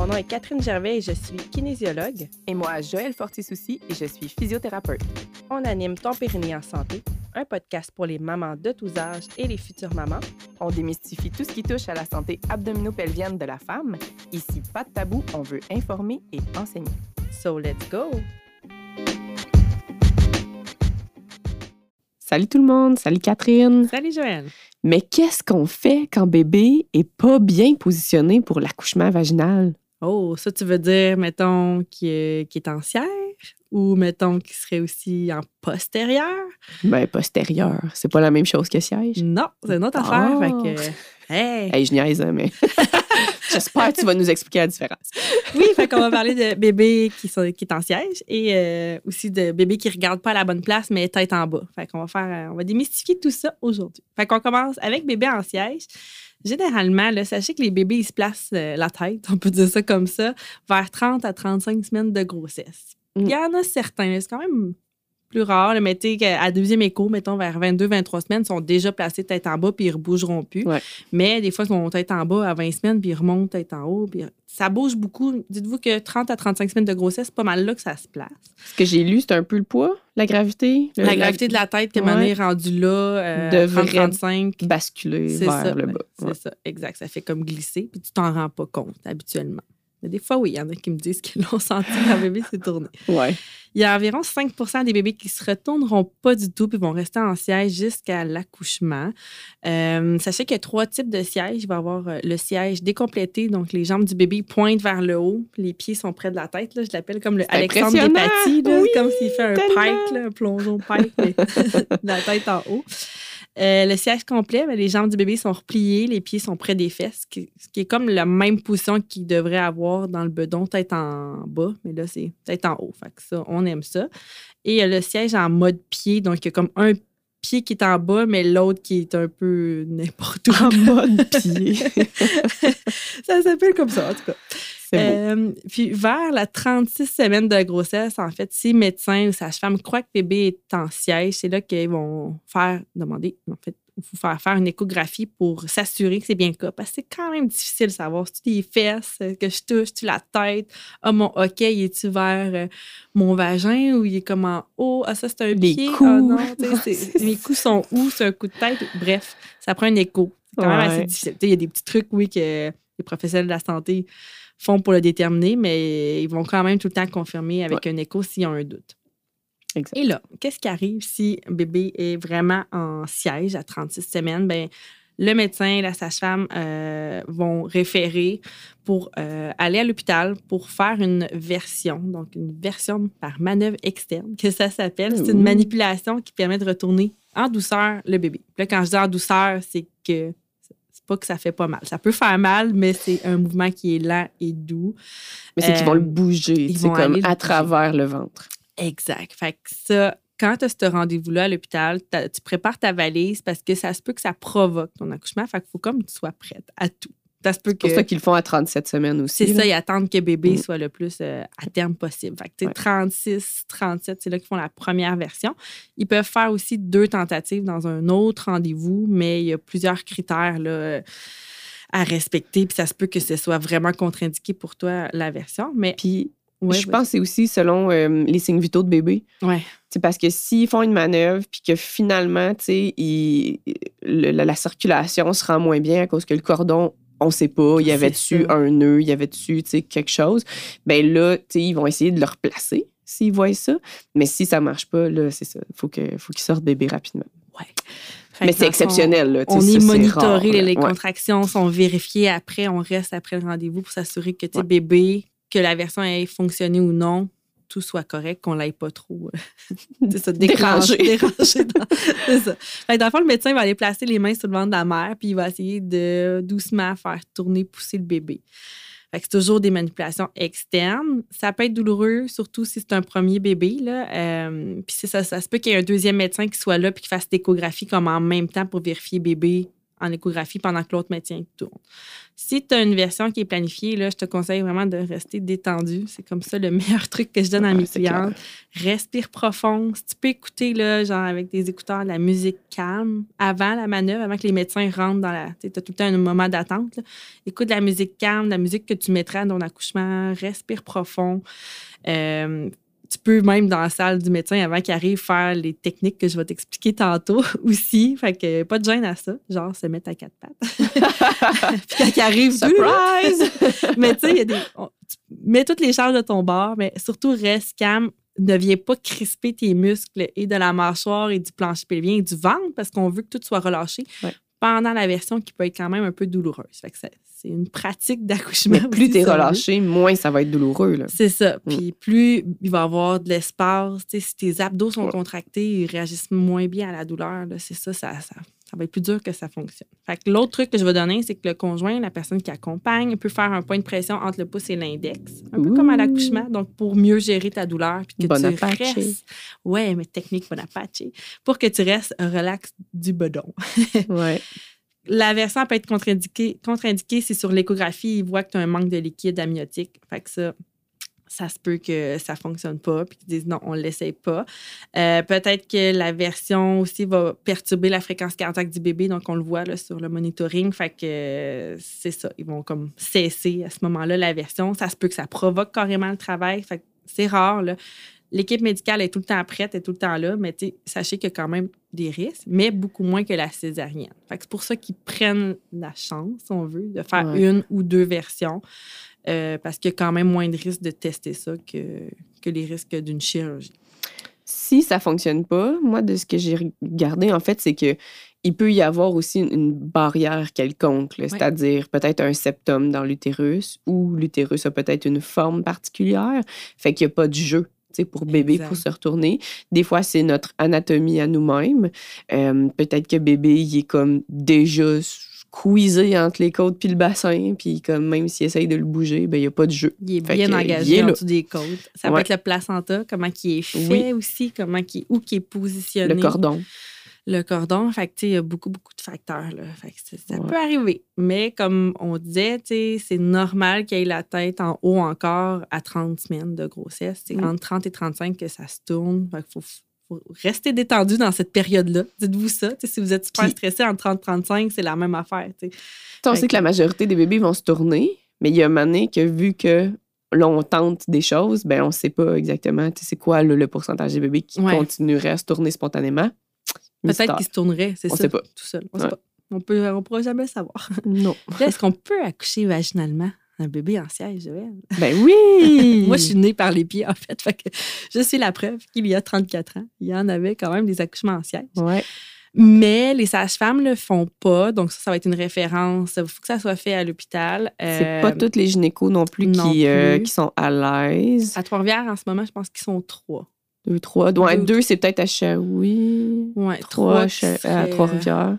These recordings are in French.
Mon nom est Catherine Gervais et je suis kinésiologue. Et moi, Joël Fortisouci et je suis physiothérapeute. On anime Ton Périnée en santé, un podcast pour les mamans de tous âges et les futures mamans. On démystifie tout ce qui touche à la santé abdominopelvienne de la femme. Ici, pas de tabou, on veut informer et enseigner. So let's go! Salut tout le monde, salut Catherine. Salut Joël. Mais qu'est-ce qu'on fait quand bébé est pas bien positionné pour l'accouchement vaginal? Oh, ça, tu veux dire, mettons, qui est, qui est en siège ou, mettons, qui serait aussi en postérieur? Ben, postérieur, c'est pas la même chose que siège. Non, c'est une autre affaire. Oh. Fait que, hey. Hey, je niaise, hein, mais j'espère que tu vas nous expliquer la différence. Oui, fait qu'on va parler de bébé qui, sont, qui est en siège et euh, aussi de bébé qui ne regarde pas à la bonne place, mais tête en bas. Fait qu'on va faire, euh, on va démystifier tout ça aujourd'hui. Fait qu'on commence avec bébé en siège. Généralement, là, sachez que les bébés, ils se placent euh, la tête, on peut dire ça comme ça, vers 30 à 35 semaines de grossesse. Mm. Il y en a certains, c'est quand même plus rare. Mais tu sais, qu'à deuxième écho, mettons vers 22-23 semaines, ils sont déjà placés tête en bas puis ils ne rebougeront plus. Ouais. Mais des fois, ils sont tête en bas à 20 semaines puis ils remontent tête en haut. Puis ça bouge beaucoup. Dites-vous que 30 à 35 semaines de grossesse, c'est pas mal là que ça se place. Ce que j'ai lu, c'est un peu le poids, la gravité. le- La gravité de la tête, que Ouais. est rendue là, euh, Devrait 30-35. basculer C'est vers ça. le bas. C'est Ouais. ça, exact. Ça fait comme glisser, puis tu t'en rends pas compte habituellement. Mais des fois, oui, il y en a qui me disent qu'ils l'ont senti quand le bébé s'est tourné. Ouais. Il y a environ 5% des bébés qui se retourneront pas du tout puis vont rester en siège jusqu'à l'accouchement. Euh, sachez qu'il y a trois types de sièges. Il va y avoir euh, le siège décomplété, donc les jambes du bébé pointent vers le haut, les pieds sont près de la tête. Là. Je l'appelle comme le Alexandre! Despatie. Oui, comme s'il fait un tellement! pike, là, un plongeon pike, mais de la tête en haut. Euh, le siège complet, ben, les jambes du bébé sont repliées, les pieds sont près des fesses, ce qui, ce qui est comme la même position qu'il devrait avoir dans le bedon, tête en bas, mais là, c'est tête en haut. Fait que ça, on aime ça. Et a le siège en mode pied, donc il y a comme un pied qui est en bas, mais l'autre qui est un peu n'importe où. En mode pied. ça s'appelle comme ça, en tout cas. Euh, puis vers la 36 semaines de grossesse, en fait, si médecin ou sage-femme croient que bébé est en siège, c'est là qu'ils vont faire demander, en fait, il faut faire faire une échographie pour s'assurer que c'est bien le cas. Parce que c'est quand même difficile de savoir si tu les fesses, euh, que je touche, tu la tête. Ah, mon OK, il est-tu vers euh, mon vagin ou il est comme en haut? Ah, ça, c'est un Les pied. coups. Ah non, mes coups sont où? C'est un coup de tête? Bref, ça prend un écho. C'est quand même assez difficile. Il y a des petits trucs, oui, que les professionnels de la santé font pour le déterminer, mais ils vont quand même tout le temps confirmer avec un écho s'il y a un doute. Exact. Et là, qu'est-ce qui arrive si un bébé est vraiment en siège à 36 semaines? Ben, le médecin et la sage-femme euh, vont référer pour euh, aller à l'hôpital pour faire une version, donc une version par manœuvre externe, que ça s'appelle. C'est une manipulation qui permet de retourner en douceur le bébé. Là, quand je dis en douceur, c'est que pas que ça fait pas mal. Ça peut faire mal, mais c'est un mouvement qui est lent et doux. Mais c'est qu'ils vont euh, le bouger, ils c'est comme à bouger. travers le ventre. Exact. Fait que ça, quand tu as ce rendez-vous-là à l'hôpital, tu prépares ta valise parce que ça se peut que ça provoque ton accouchement. Fait qu'il faut comme tu sois prête à tout. Ça se peut C'est pour ça qu'ils le font à 37 semaines aussi. C'est ça, ils attendent que bébé Mm. soit le plus euh, à terme possible. Fait que, tu sais, Ouais. 36, 37, c'est là qu'ils font la première version. Ils peuvent faire aussi deux tentatives dans un autre rendez-vous, mais il y a plusieurs critères là, euh, à respecter. Puis ça se peut que ce soit vraiment contre-indiqué pour toi, la version. Mais Puis ouais, je pense que c'est aussi selon euh, les signes vitaux de bébé. Ouais. C'est parce que s'ils font une manœuvre puis que finalement, tu sais, ils- le- la, la circulation se rend moins bien à cause que le cordon, on sait pas, il y avait C'est dessus ça. un nœud, il y avait dessus, tu sais, quelque chose? Ben là, ils vont essayer de le replacer s'ils voient ça. Mais si ça marche pas, là, c'est ça. Faut que, faut qu'ils sortent bébé rapidement. ouais. Mais c'est exceptionnel, là. On est monitoré, les, là. les Ouais. contractions sont vérifiées après, on reste après le rendez-vous pour s'assurer que Ouais. bébé, que la version ait fonctionné ou non, tout soit correct, qu'on l'aille pas trop euh, ça, déranger. Déranger. dans- c'est ça. Fait que dans le fond, le médecin va aller placer les mains sur le ventre de la mère, puis il va essayer de doucement faire tourner, pousser le bébé. Fait que c'est toujours des manipulations externes. Ça peut être douloureux, surtout si c'est un premier bébé. Là. Euh, puis ça, ça se peut qu'il y ait un deuxième médecin qui soit là puis qui fasse l'échographie comme en même temps pour vérifier bébé en échographie pendant que l'autre médecin tourne. Si tu as une version qui est planifiée, là, je te conseille vraiment de rester détendu. C'est comme ça le meilleur truc que je donne à mes clients. Respire profond. Si tu peux écouter, là, genre avec des écouteurs, de la musique calme avant la manœuvre, avant que les médecins rentrent dans la. Tu as tout le temps un moment d'attente. Écoute de la musique calme, de la musique que tu mettrais dans ton accouchement. Respire profond. Euh, tu peux même dans la salle du médecin avant qu'il arrive faire les techniques que je vais t'expliquer tantôt aussi. Fait que pas de gêne à ça. Genre se mettre à quatre pattes. Puis quand il arrive, surprise! mais tu sais, il y a des. mets toutes les charges de ton bord, mais surtout reste calme. Ne viens pas crisper tes muscles et de la mâchoire et du plancher pelvien et du ventre parce qu'on veut que tout soit relâché pendant la version qui peut être quand même un peu douloureuse. Fait que c'est une pratique d'accouchement. Mais plus tu es relâché, moins ça va être douloureux. C'est ça. Mm. Puis plus il va y avoir de l'espace. Si tes abdos sont contractés, ils réagissent moins bien à la douleur. C'est ça, ça, ça, ça va être plus dur que ça fonctionne. Fait que l'autre truc que je vais donner, c'est que le conjoint, la personne qui accompagne, peut faire un point de pression entre le pouce et l'index, un peu comme à l'accouchement, donc pour mieux gérer ta douleur puis que tu restes. Ouais, mais technique Bonaparte. Pour que tu restes relax du bedon. ouais. La version peut être contre-indiquée, contre-indiquée si sur l'échographie, il voit que tu as un manque de liquide amniotique. Fait que ça, ça se peut que ça ne fonctionne pas, puis qu'ils disent non, on ne l'essaye pas. Euh, peut-être que la version aussi va perturber la fréquence cardiaque du bébé, donc on le voit sur le monitoring. Fait que c'est ça, ils vont comme cesser à ce moment-là la version. Ça se peut que ça provoque carrément le travail. Fait que c'est rare. L'équipe médicale est tout le temps prête, est tout le temps là, mais sachez qu'il y a quand même des risques, mais beaucoup moins que la césarienne. c'est pour ça qu'ils prennent la chance, on veut, de faire une ou deux versions. Euh, parce qu'il y a quand même moins de risques de tester ça que, que les risques d'une chirurgie. Si ça fonctionne pas, moi, de ce que j'ai regardé, en fait, c'est que il peut y avoir aussi une barrière quelconque, c'est-à-dire peut-être un septum dans l'utérus ou l'utérus a peut-être une forme particulière, fait qu'il n'y a pas de jeu pour bébé pour se retourner. Des fois, c'est notre anatomie à nous-mêmes. Euh, peut-être que bébé, il est comme déjà squeezé entre les côtes puis le bassin, puis comme même s'il essaye de le bouger, ben il n'y a pas de jeu. Il est bien engagé en dessous des côtes. Ça peut être le placenta, comment il est fait aussi, comment qui où qui est positionné. Le cordon. Le cordon, fait il y a beaucoup, beaucoup de facteurs. Là. Fait ça peut arriver. Mais comme on disait, c'est normal qu'il ait la tête en haut encore à 30 semaines de grossesse. C'est entre 30 et 35 que ça se tourne. Fait faut rester détendu dans cette période-là. Dites-vous ça. si vous êtes super stressé en 30-35, c'est la même affaire. On sait que la majorité des bébés vont se tourner, mais il y a un moment donné que vu que l'on tente des choses, ben on ne sait pas exactement c'est quoi le, pourcentage des bébés qui continueraient à se tourner spontanément. Peut-être qu'ils se tourneraient, c'est ça. Tout seul. On ne On pourra jamais savoir. Non. Est-ce qu'on peut accoucher vaginalement? un bébé en siège, Joël. Ben oui! Moi, je suis née par les pieds, en fait. fait que je suis la preuve qu'il y a 34 ans, il y en avait quand même des accouchements en siège. Ouais. Mais les sages-femmes ne le font pas. Donc, ça, ça va être une référence. Il faut que ça soit fait à l'hôpital. C'est pas euh, toutes les gynécos non plus, qui, euh, qui, sont à l'aise. À Trois-Rivières, en ce moment, je pense qu'ils sont trois. Deux, trois. Ouais, deux, c'est peut-être à Chaoui. Ouais, trois, à Trois-Rivières.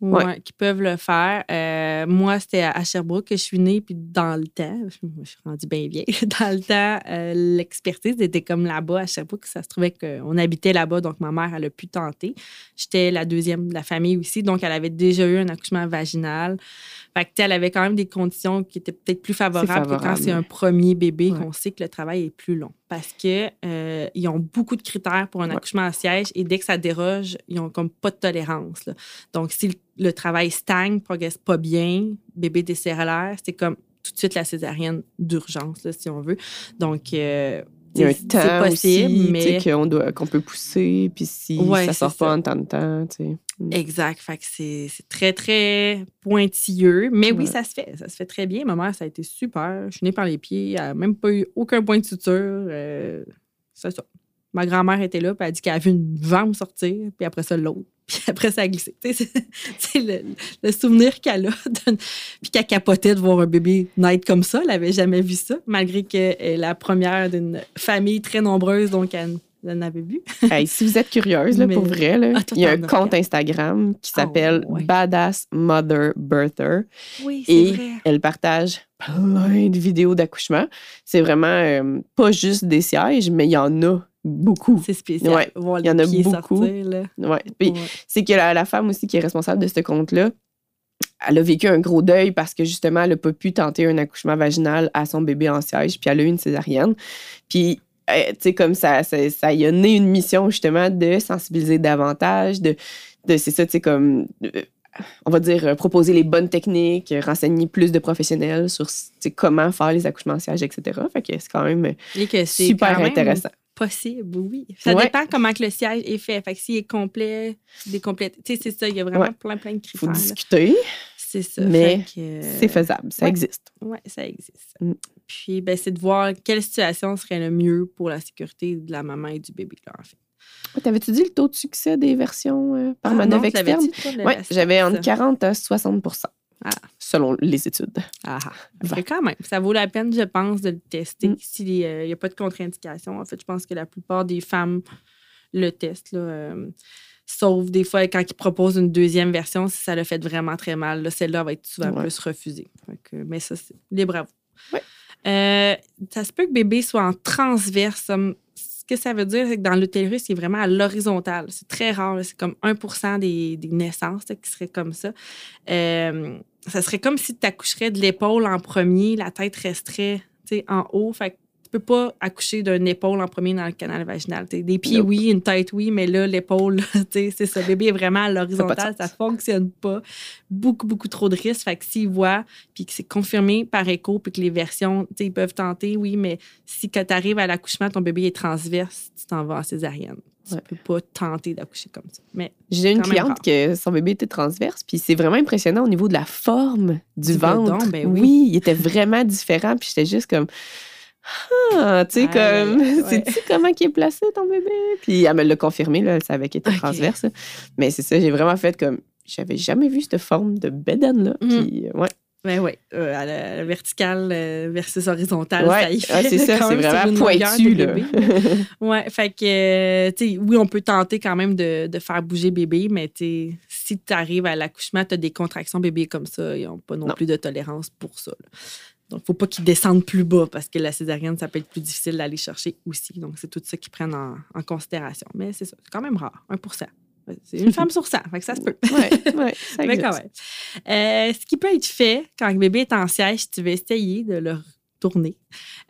Ouais, qui peuvent le faire. Euh, moi, c'était à Sherbrooke que je suis née, puis dans le temps, je me suis rendue bien vieille, dans le temps, euh, l'expertise était comme là-bas à Sherbrooke. Ça se trouvait qu'on habitait là-bas, donc ma mère, elle a pu tenter. J'étais la deuxième de la famille aussi, donc elle avait déjà eu un accouchement vaginal. Fait que, elle avait quand même des conditions qui étaient peut-être plus favorables, que quand c'est un premier bébé, qu'on sait que le travail est plus long. Parce qu'ils euh, ont beaucoup de critères pour un accouchement à siège et dès que ça déroge, ils ont comme pas de tolérance. Donc, si le, travail stagne, progresse pas bien, bébé décéralaire, c'est comme tout de suite la césarienne d'urgence, si on veut. Donc, euh, il y a un temps possible, aussi, mais qu'on doit qu'on peut pousser, puis si ça ça sort pas en temps de temps, mm. Exact. Fait que c'est très, très pointilleux. Mais oui, ça se fait. Ça se fait très bien. Ma mère, ça a été super. Je suis née par les pieds. Elle n'a même pas eu aucun point de suture. Euh, c'est ça. Ma grand-mère était là, puis elle a dit qu'elle a vu une vente sortir, puis après ça, l'autre. Puis après, ça a glissé. C'est le, le, souvenir qu'elle a. Puis qu'elle capotait de voir un bébé naître comme ça. Elle n'avait jamais vu ça, malgré qu'elle est la première d'une famille très nombreuse, donc elle, n'avait vu. si vous êtes curieuse, là, pour vrai, là, ah, il y a un compte Instagram qui ah, s'appelle Badass Mother Birther. Oui, et vrai. elle partage plein de vidéos d'accouchement. C'est vraiment euh, pas juste des sièges, mais il y en a Beaucoup. C'est spécial. Il y en a beaucoup. Sortir, Ouais. c'est que la, femme aussi qui est responsable de ce compte-là, elle a vécu un gros deuil parce que justement, elle n'a pas pu tenter un accouchement vaginal à son bébé en siège, puis elle a eu une césarienne. Puis, euh, tu sais, comme ça, ça, ça y a né une mission justement de sensibiliser davantage, de, de c'est ça, tu sais, comme. on va dire, euh, proposer les bonnes techniques, euh, renseigner plus de professionnels sur comment faire les accouchements en siège, etc. Fait que c'est quand même Et que c'est super quand intéressant. Possible, oui. Ça Ouais. dépend comment que le siège est fait. Fait que s'il est complet, décomplété. Tu sais, c'est ça, il y a vraiment Ouais. plein, plein de Il faut critères. là. discuter, C'est ça. mais euh, c'est faisable, ça ouais. existe. Oui, ça existe. Mm. Puis, ben, c'est de voir quelle situation serait le mieux pour la sécurité de la maman et du bébé, là, en fait. T'avais-tu dit le taux de succès des versions euh, par Ah, manœuvre externe? Oui, j'avais entre 40 à 60 Ah. selon les études. Ah, ah. Va. Fait quand même, ça vaut la peine, je pense, de le tester. Mm. S'il n'y a pas de contre-indication, en fait, je pense que la plupart des femmes le testent. Là, euh, sauf des fois, quand ils proposent une deuxième version, si ça le fait vraiment très mal, là, celle-là va être souvent Ouais. plus refusée. Mais ça, c'est libre à vous. Ouais. Euh, ça se peut que bébé soit en transverse. Ce que ça veut dire, c'est que dans l'utérus, il est vraiment à l'horizontale. C'est très rare. C'est comme 1 des, des naissances là, qui seraient comme ça. Ça serait comme si tu accoucherais de l'épaule en premier, la tête resterait en haut. Fait que tu peux pas accoucher d'une épaule en premier dans le canal vaginal. Des pieds, Nope. oui, une tête, oui, mais là, l'épaule, c'est ça. Le bébé est vraiment à l'horizontale, ça de fonctionne pas. Beaucoup, beaucoup trop de risques. Fait que s'ils voient, puis que c'est confirmé par écho, puis que les versions, ils peuvent tenter, oui, mais si quand tu arrives à l'accouchement, ton bébé est transverse, tu t'en vas en césarienne. Tu Ouais. peux pas tenter d'accoucher comme ça. Mais J'ai une cliente que son bébé était transverse, puis c'est vraiment impressionnant au niveau de la forme du, Du ventre. bedon, ben oui. il était vraiment différent, puis j'étais juste comme. Ah, tu sais, comme. ouais. Sais-tu comment il est placé ton bébé? Puis elle me l'a confirmé, là, elle savait qu'il était transverse. Mais c'est ça, j'ai vraiment fait comme. J'avais jamais vu cette forme de bedaine-là. Mhm. Puis, euh, ouais. Ben oui, euh, à la, la verticale euh, versus horizontale, Ouais, ça y ah, fait. c'est ça, c'est vraiment pointu, là. ouais, fait que, euh, tu sais, oui, on peut tenter quand même de, de faire bouger bébé, mais tu si tu arrives à l'accouchement, tu as des contractions bébé comme ça, ils n'ont pas non, Non. plus de tolérance pour ça. là. Donc, faut pas qu'ils descendent plus bas parce que la césarienne, ça peut être plus difficile d'aller chercher aussi. Donc, c'est tout ça qu'ils prennent en, en considération. Mais c'est ça, c'est quand même rare, 1 C'est une femme sur 100, fait que ça se peut. ouais, ça Mais quand même. Euh, ce qui peut être fait quand le bébé est en siège, si tu veux essayer de le tourner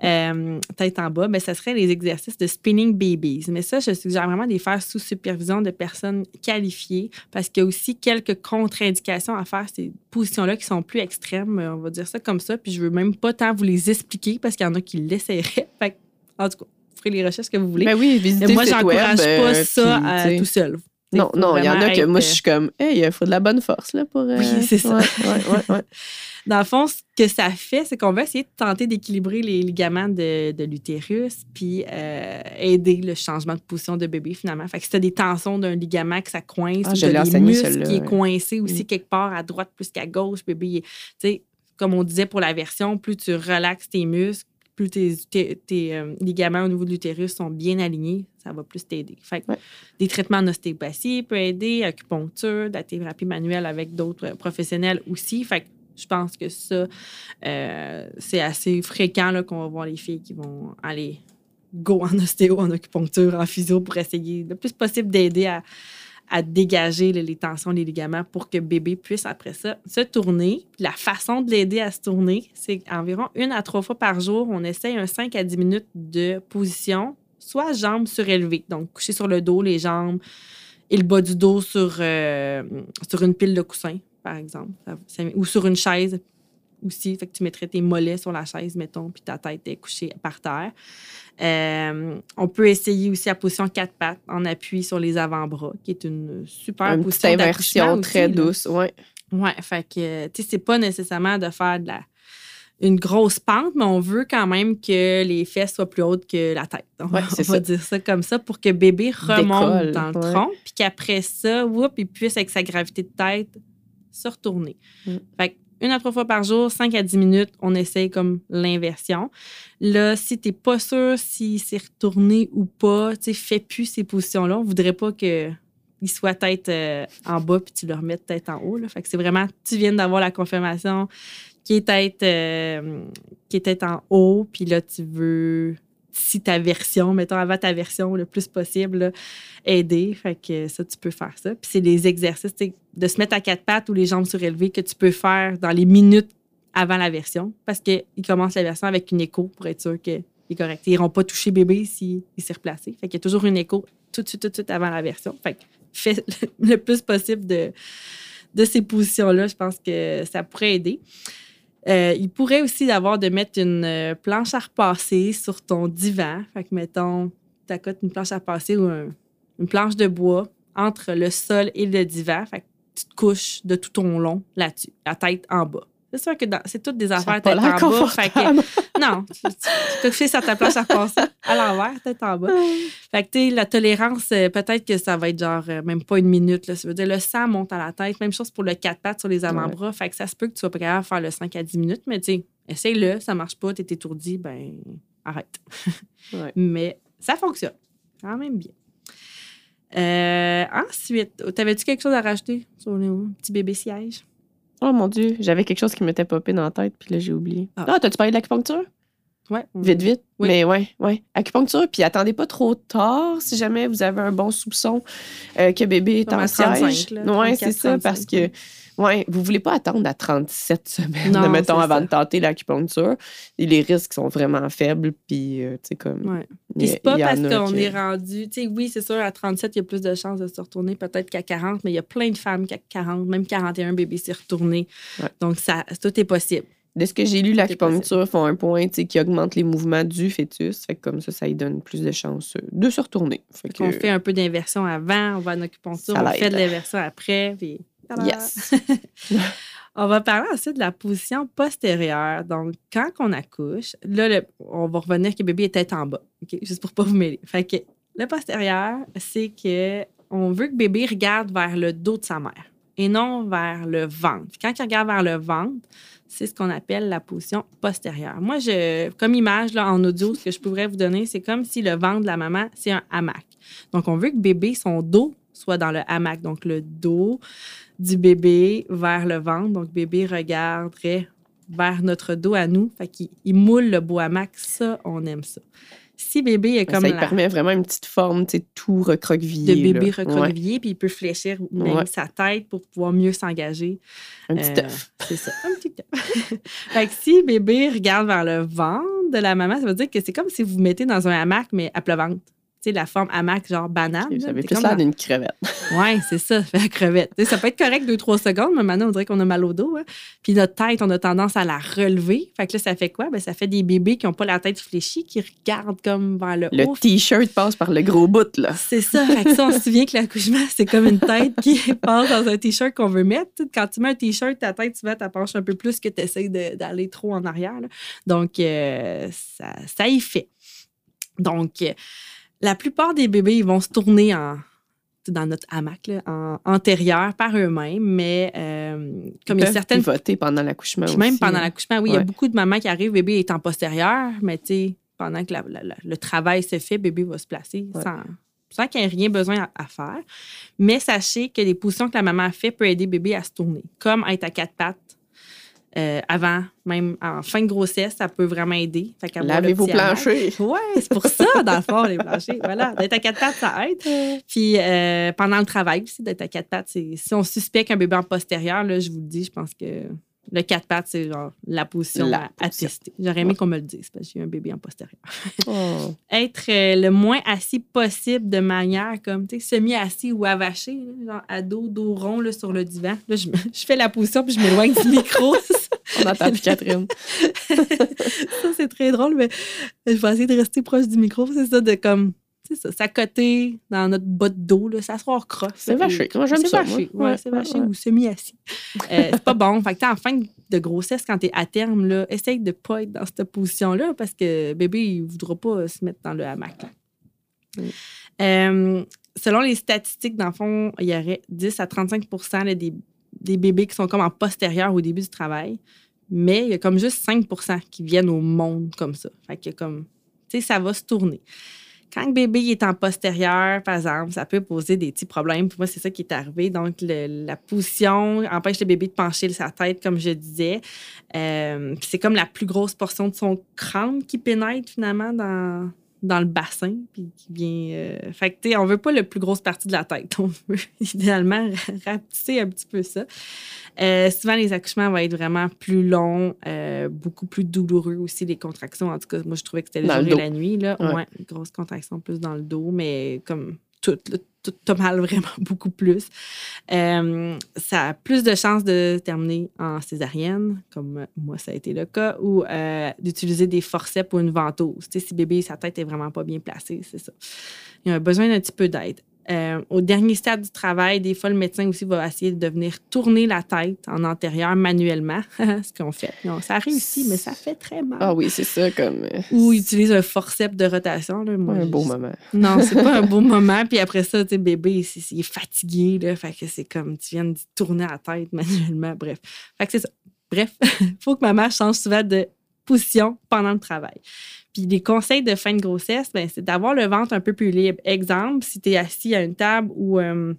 euh, tête en bas, ben, ça serait les exercices de spinning babies. Mais ça, je suggère vraiment de les faire sous supervision de personnes qualifiées parce qu'il y a aussi quelques contre-indications à faire ces positions-là qui sont plus extrêmes, on va dire ça comme ça. Puis je veux même pas tant vous les expliquer parce qu'il y en a qui l'essaieraient. Fait que, en tout cas, vous ferez les recherches que vous voulez. Ben oui, visitez Mais moi, j'encourage pas euh, ça puis, euh, tout seul. Non, non, il y en a que moi, je suis comme, hey, il faut de la bonne force, là, pour. euh, Oui, c'est ça. Ouais, ouais, ouais. Dans le fond, ce que ça fait, c'est qu'on va essayer de tenter d'équilibrer les ligaments de, de l'utérus, puis euh, aider le changement de position de bébé, finalement. Fait que si tu as des tensions d'un ligament que ça coince, Ah, ou des enseigné, muscles qui est coincé aussi Mm. quelque part à droite plus qu'à gauche, bébé, tu sais, comme on disait pour la version, plus tu relaxes tes muscles, plus tes, tes- tes, euh, ligaments au niveau de l'utérus sont bien alignés, ça va plus t'aider. Fait que Ouais. des traitements en ostéopathie peut aider, acupuncture, de la thérapie manuelle avec d'autres euh, professionnels aussi. Fait que je pense que ça, euh, c'est assez fréquent qu'on va voir les filles qui vont aller go en ostéo, en acupuncture, en physio pour essayer le plus possible d'aider à, à dégager les tensions, les ligaments pour que bébé puisse après ça se tourner. La façon de l'aider à se tourner, c'est environ une à trois fois par jour, on essaye un 5 à 10 minutes de position, soit jambes surélevées, donc coucher sur le dos, les jambes et le bas du dos sur, euh, sur une pile de coussins, par exemple, ou sur une chaise aussi. Fait que tu mettrais tes mollets sur la chaise, mettons, puis ta tête est couchée par terre. Euh, on peut essayer aussi la position quatre pattes en appui sur les avant-bras, qui est une super Une position inversion très aussi, douce, ouais. Ouais, fait que, tu sais, c'est pas nécessairement de faire de la, une grosse pente, mais on veut quand même que les fesses soient plus hautes que la tête. On, Ouais, va- c'est on va ça. dire ça comme ça pour que bébé remonte Décolle, dans le ouais. tronc, puis qu'après ça, whoop, il puisse, avec sa gravité de tête, se retourner. Mm. Fait que une à trois fois par jour, 5 à 10 minutes, on essaye comme l'inversion. Là, si tu n'es pas sûr s'il s'est retourné ou pas, tu fais plus ces positions-là. On voudrait pas que il soit tête euh, en bas puis tu le remettes tête en haut. Fait que c'est vraiment, tu viens d'avoir la confirmation qui est tête, euh, est en haut, puis là, tu veux si ta version, mettons avant ta version le plus possible, aider. Fait que ça, tu peux faire ça. Puis c'est des exercices de se mettre à quatre pattes ou les jambes surélevées que tu peux faire dans les minutes avant la version parce qu'ils commencent la version avec une écho pour être sûr qu'il est correct. Ils n'iront pas toucher bébé s'il s'est replacé. Fait qu'il y a toujours une écho tout de suite, tout de suite avant la version. Fait que fais le plus possible de, de ces positions-là. Je pense que ça pourrait aider. Euh, il pourrait aussi avoir de mettre une euh, planche à repasser sur ton divan. Fait que, mettons, tu accotes une planche à repasser ou une planche de bois entre le sol et le divan. Fait que tu te couches de tout ton long là-dessus, la tête en bas. C'est sûr que c'est toutes des affaires tête en bas. Que, non, tu, peux coucher sur ta planche à repasser à l'envers, tête en bas. Fait que, tu la tolérance, euh, peut-être que ça va être genre même pas une minute. Là. Ça veut dire le sang monte à la tête. Même chose pour le quatre pattes sur les avant-bras. Fait que ça se peut que tu sois capable de faire le 5 à 10 minutes, mais tu sais, essaye-le, ça marche pas, tu es étourdi, ben arrête. Mais ça fonctionne quand même bien. Euh, ensuite, t'avais-tu quelque chose à rajouter sur le petit bébé siège? Oh mon Dieu, j'avais quelque chose qui m'était popé dans la tête, puis là, j'ai oublié. Ah, ah t'as-tu parlé de l'acupuncture? Ouais. Vite, vite. Mais ouais, ouais. Acupuncture, puis attendez pas trop tard si jamais vous avez un bon soupçon euh, que bébé est en siège. Oui, c'est ça, parce que oui, vous voulez pas attendre à 37 semaines, non, mettons, avant de tenter l'acupuncture. Les risques sont vraiment faibles, puis, euh, tu sais, comme... Ouais. Puis c'est pas parce qu'on est rendu... Tu sais, oui, c'est sûr, à 37, il y a plus de chances de se retourner peut-être qu'à 40, mais il y a plein de femmes qui, à 40, même 41 bébés s'y retourner. Donc, ça, tout est possible. De ce que j'ai lu, l'acupuncture font un point qui augmente les mouvements du fœtus. Fait comme ça, ça lui donne plus de chances de se retourner. Fait on fait un peu d'inversion avant, on va en acupuncture, on fait de l'inversion après. Puis Yes. on va parler ensuite de la position postérieure. Donc, quand on accouche, là, on va revenir que bébé est tête en bas, juste pour pas vous mêler. Fait que le postérieur, c'est que on veut que bébé regarde vers le dos de sa mère et non vers le ventre. Quand il regarde vers le ventre, c'est ce qu'on appelle la position postérieure. Moi, je, comme image là, en audio, ce que je pourrais vous donner, c'est comme si le ventre de la maman, c'est un hamac. Donc, on veut que bébé, son dos soit dans le hamac, donc le dos du bébé vers le ventre. Donc, bébé regarderait vers notre dos à nous. Fait qu'il moule le beau hamac. Ça, on aime ça. Si bébé est comme. Ça permet vraiment une petite forme, tu sais, tout recroquevillé. De bébé recroquevillé, puis il peut fléchir même sa tête pour pouvoir mieux s'engager. Un petit œuf. C'est ça, un petit œuf. fait que si bébé regarde vers le ventre de la maman, ça veut dire que c'est comme si vous, vous mettez dans un hamac, mais à plat ventre sais, la forme hamac, genre banane. Ça avait plus l'air d'une crevette. oui, c'est ça, la crevette. ça peut être correct deux, trois secondes, mais maintenant, on dirait qu'on a mal au dos. Hein. Puis notre tête, on a tendance à la relever. Fait que là, ça fait quoi? Ben, ça fait des bébés qui n'ont pas la tête fléchie, qui regardent comme vers le, haut. Le T-shirt passe par le gros bout, là. C'est ça. Fait que ça, on se souvient que l'accouchement, c'est comme une tête qui passe dans un T-shirt qu'on veut mettre. Quand tu mets un T-shirt, ta tête, tu vas, tu penches un peu plus que tu essaies d'aller trop en arrière. Donc, euh, ça, ça y fait. Donc, la plupart des bébés, ils vont se tourner en, dans notre hamac, en antérieur par eux-mêmes, mais euh, comme il y a certaines. voter pendant l'accouchement aussi. Même pendant hein. l'accouchement, oui, il y a beaucoup de mamans qui arrivent, bébé est en postérieur, mais tu sais, pendant que le travail se fait, bébé va se placer sans, sans qu'il n'y ait rien besoin à, faire. Mais sachez que les positions que la maman fait peuvent aider bébé à se tourner, comme être à quatre pattes euh, avant, même en fin de grossesse, ça peut vraiment aider. Lavez vos planchers. Oui, c'est pour ça, dans le fond, les planchers. Voilà, d'être à quatre pattes, ça aide. Puis euh, pendant le travail aussi, d'être à quatre pattes, si on suspecte un bébé en postérieur, là, je vous le dis, je pense que le quatre pattes, c'est genre la position à, tester. J'aurais aimé qu'on me le dise parce que j'ai un bébé en postérieur. Oh. Être euh, le moins assis possible de manière comme, tu sais, semi-assis ou avaché, genre à dos, dos rond là, sur le divan. Là, je, je fais la position puis je m'éloigne du micro. On entend plus Catherine. ça, c'est très drôle, mais je vais essayer de rester proche du micro. C'est ça, de comme c'est ça, s'accoter dans notre bas de dos, là, s'asseoir croche. C'est vaché. Moi, j'aime ça. Vaché. Ouais, c'est vaché ou semi-assis. Euh, c'est pas bon. Fait que en fin de grossesse, quand t'es à terme, là, essaye de pas être dans cette position-là parce que bébé, il voudra pas se mettre dans le hamac. Euh, selon les statistiques, dans le fond, il y aurait 10 à 35 des, des bébés qui sont comme en postérieur au début du travail. Mais il y a comme juste 5 qui viennent au monde comme ça. Fait que comme, tu sais, ça va se tourner. Quand le bébé est en postérieur, par exemple, ça peut poser des petits problèmes. Pour moi, c'est ça qui est arrivé. Donc, la position empêche le bébé de pencher sa tête, comme je disais. Euh, c'est comme la plus grosse portion de son crâne qui pénètre finalement dans, dans le bassin, puis qui vient. Euh, fait que, on veut pas la plus grosse partie de la tête. On veut idéalement rapetisser un petit peu ça. Euh, souvent, les accouchements vont être vraiment plus longs, euh, beaucoup plus douloureux aussi, les contractions. En tout cas, moi, je trouvais que c'était le jour et la nuit. Là. Ouais. grosse contraction plus dans le dos, mais comme tout, tout as mal vraiment beaucoup plus. Euh, ça a plus de chances de terminer en césarienne, comme moi, ça a été le cas, ou euh, d'utiliser des forceps ou une ventouse. Si bébé, sa tête est vraiment pas bien placée, c'est ça. Il a besoin d'un petit peu d'aide. Euh, au dernier stade du travail, des fois, le médecin aussi va essayer de venir tourner la tête en antérieur manuellement, ce qu'on fait. Non, ça réussit, mais ça fait très mal. Ah oui, c'est ça. comme... Euh, Ou utilise un forceps de rotation. Là. un beau moment. Non, c'est pas un beau moment. Puis après ça, tu sais, bébé, il, est fatigué. Là, fait que c'est comme tu viens de tourner la tête manuellement. Bref. Fait que c'est ça. Bref, il faut que ma mère change souvent de position pendant le travail. Puis les conseils de fin de grossesse, ben, c'est d'avoir le ventre un peu plus libre. Exemple, si tu es assis à une table ou euh,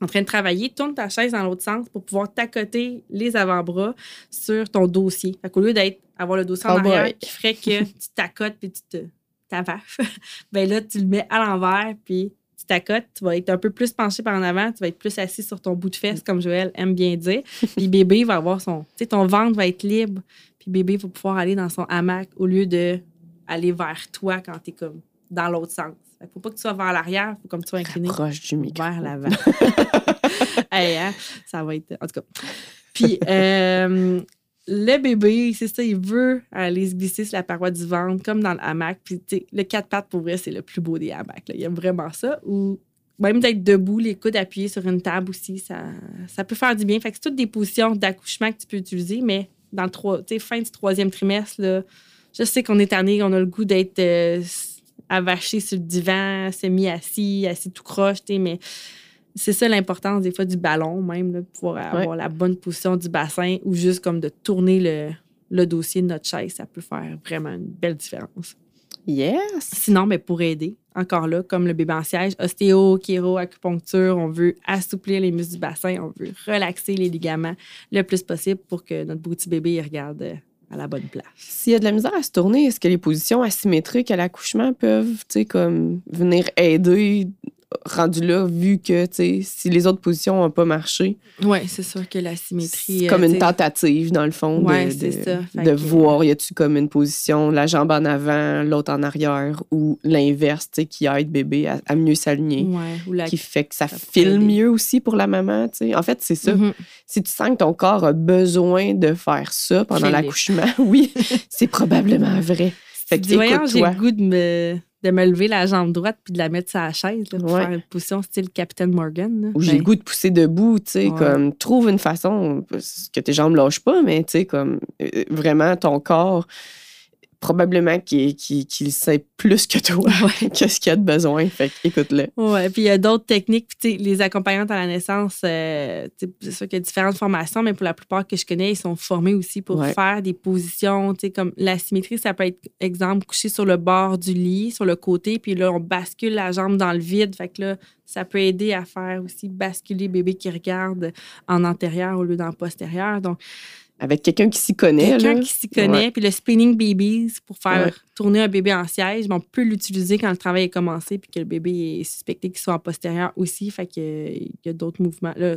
en train de travailler, tourne ta chaise dans l'autre sens pour pouvoir t'accoter les avant-bras sur ton dossier. Fait qu'au lieu d'être avoir le dossier en oh arrière qui ferait que tu t'accotes puis tu te t'avaches, ben là, tu le mets à l'envers puis tu t'accotes, tu vas être un peu plus penché par en avant, tu vas être plus assis sur ton bout de fesse, comme Joël aime bien dire. Puis bébé va avoir son. Tu sais, ton ventre va être libre, puis bébé va pouvoir aller dans son hamac au lieu de aller vers toi quand tu es comme dans l'autre sens. Il ne faut pas que tu sois vers l'arrière, il faut comme tu sois incliné proche du micro. vers l'avant. hein, ça va être. En tout cas. Puis, euh, le bébé, c'est ça, il veut aller se glisser sur la paroi du ventre, comme dans le hamac. Puis, le quatre pattes, pour vrai, c'est le plus beau des hamacs. Il y a vraiment ça. Ou même d'être debout, les coudes appuyés sur une table aussi, ça, ça peut faire du bien. Fait que c'est toutes des positions d'accouchement que tu peux utiliser, mais dans le fin du troisième trimestre, là, je sais qu'on est tanné, on a le goût d'être euh, avaché sur le divan, semi-assis, assis tout croche, mais c'est ça l'importance des fois du ballon, même, de pouvoir avoir la bonne position du bassin ou juste comme de tourner le, le, dossier de notre chaise. Ça peut faire vraiment une belle différence. Yes! Sinon, mais pour aider, encore là, comme le bébé en siège, ostéo, chiro, acupuncture, on veut assouplir les muscles du bassin, on veut relaxer les ligaments le plus possible pour que notre petit bébé regarde euh, à la bonne place. S'il y a de la misère à se tourner, est-ce que les positions asymétriques à l'accouchement peuvent, comme venir aider rendu là, vu que, si les autres positions n'ont pas marché. Oui, c'est sûr que la symétrie. C'est comme une tentative, dans le fond, de, de, voir, y a-tu comme une position, la jambe en avant, l'autre en arrière, ou l'inverse, qui aide bébé à, mieux s'aligner. Qui fait que ça, file mieux aussi pour la maman, tu sais. En fait, c'est ça. Mm-hmm. Si tu sens que ton corps a besoin de faire ça pendant l'accouchement, oui, c'est probablement vrai. Fait que, j'ai le goût de me de me lever la jambe droite puis de la mettre sur la chaise pour faire une position style Captain Morgan. Ou j'ai le ben goût de pousser debout, tu sais, comme trouve une façon que tes jambes lâchent pas, mais tu sais, comme euh, vraiment ton corps probablement qu'il sait plus que toi qu'est-ce qu'il y a de besoin. Fait écoute-le. Oui, puis il y a d'autres techniques. Puis, les accompagnantes à la naissance, euh, c'est sûr qu'il y a différentes formations, mais pour la plupart que je connais, ils sont formés aussi pour faire des positions. Comme la symétrie, ça peut être, exemple, couché sur le bord du lit, sur le côté, puis là, on bascule la jambe dans le vide. Fait que là, ça peut aider à faire aussi basculer bébé qui regarde en antérieur au lieu d'en postérieur. Donc, avec quelqu'un qui s'y connaît. Quelqu'un qui s'y connaît. Puis le spinning babies pour faire tourner un bébé en siège, on peut l'utiliser quand le travail est commencé puis que le bébé est suspecté qu'il soit en postérieur aussi. Fait qu'il y a d'autres mouvements. Là,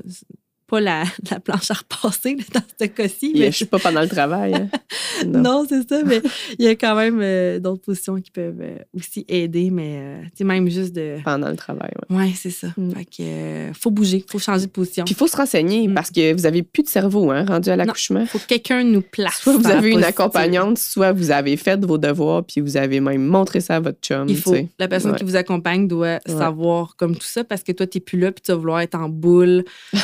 pas la, la, planche à repasser dans ce cas-ci. Mais... Je suis pas pendant le travail. Hein. non, c'est ça, mais il y a quand même euh, d'autres positions qui peuvent euh, aussi aider, mais euh, tu même juste de. Pendant le travail, oui. Oui, c'est ça. Mm. Fait que faut bouger, faut changer de position. Puis il faut se renseigner mm. parce que vous avez plus de cerveau, hein, rendu à l'accouchement. Il faut que quelqu'un nous place. Soit vous avez une accompagnante, soit vous avez fait vos devoirs, puis vous avez même montré ça à votre chum. Il faut. La personne qui vous accompagne doit savoir comme tout ça parce que toi, tu n'es plus là, puis tu vas vouloir être en boule.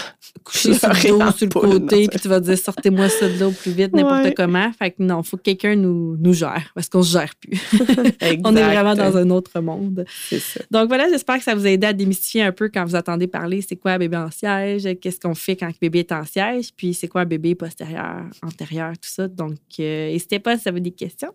coucher sur le dos, sur le côté, puis tu vas dire sortez-moi ça de là au plus vite, n'importe comment. Fait que non, il faut que quelqu'un nous, nous gère parce qu'on se gère plus. On est vraiment dans un autre monde. Ça. Donc voilà, j'espère que ça vous a aidé à démystifier un peu quand vous attendez parler c'est quoi un bébé en siège, qu'est-ce qu'on fait quand le bébé est en siège, puis c'est quoi un bébé postérieur, antérieur, tout ça. Donc euh, n'hésitez pas si vous avez des questions.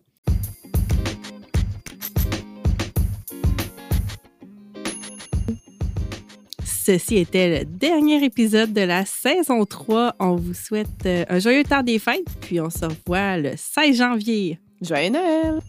Ceci était le dernier épisode de la saison 3. On vous souhaite euh, un joyeux temps des fêtes, puis on se revoit le 16 janvier. Joyeux Noël!